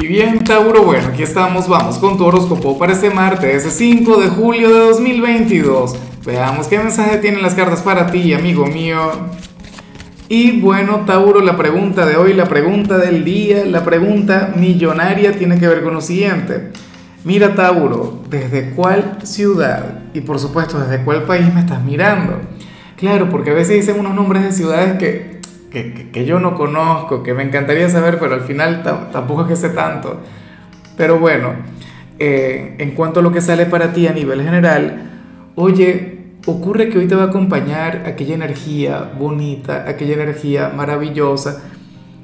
Y bien, Tauro, bueno, aquí estamos, vamos con tu horóscopo para este martes, 5 de julio de 2022. Veamos qué mensaje tienen las cartas para ti, amigo mío. Y bueno, Tauro, la pregunta de hoy, la pregunta del día, la pregunta millonaria tiene que ver con lo siguiente. Mira, Tauro, ¿desde cuál ciudad y por supuesto desde cuál país me estás mirando? Claro, porque a veces dicen unos nombres de ciudades que que, yo no conozco, que me encantaría saber, pero al final tampoco es que sé tanto. Pero bueno, eh, en cuanto a lo que sale para ti a nivel general, oye, ocurre que hoy te va a acompañar aquella energía bonita, aquella energía maravillosa,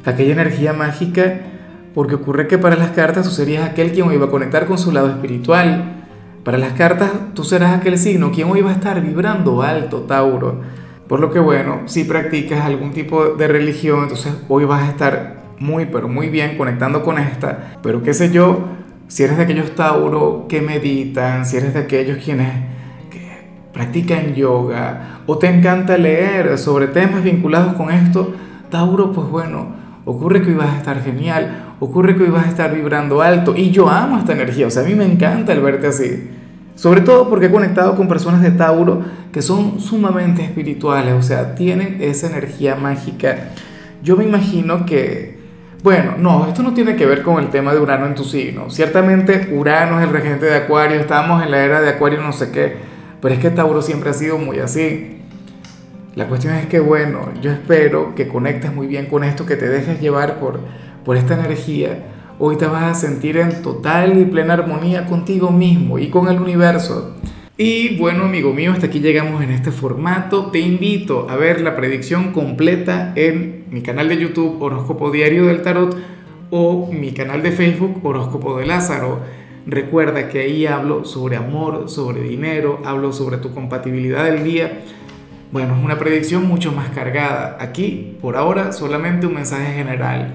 aquella energía mágica, porque ocurre que para las cartas tú serías aquel quien hoy va a conectar con su lado espiritual. Para las cartas tú serás aquel signo quien hoy va a estar vibrando alto, Tauro por lo que bueno, si practicas algún tipo de religión, entonces hoy vas a estar muy, pero muy bien conectando con esta. Pero qué sé yo, si eres de aquellos Tauro que meditan, si eres de aquellos quienes practican yoga o te encanta leer sobre temas vinculados con esto, Tauro, pues bueno, ocurre que hoy vas a estar genial, ocurre que hoy vas a estar vibrando alto y yo amo esta energía, o sea, a mí me encanta el verte así. Sobre todo porque he conectado con personas de Tauro que son sumamente espirituales, o sea, tienen esa energía mágica. Yo me imagino que, bueno, no, esto no tiene que ver con el tema de Urano en tu signo. Ciertamente Urano es el regente de Acuario, estamos en la era de Acuario no sé qué, pero es que Tauro siempre ha sido muy así. La cuestión es que, bueno, yo espero que conectes muy bien con esto, que te dejes llevar por, por esta energía Hoy te vas a sentir en total y plena armonía contigo mismo y con el universo. Y bueno, amigo mío, hasta aquí llegamos en este formato. Te invito a ver la predicción completa en mi canal de YouTube Horóscopo Diario del Tarot o mi canal de Facebook Horóscopo de Lázaro. Recuerda que ahí hablo sobre amor, sobre dinero, hablo sobre tu compatibilidad del día. Bueno, es una predicción mucho más cargada. Aquí, por ahora, solamente un mensaje general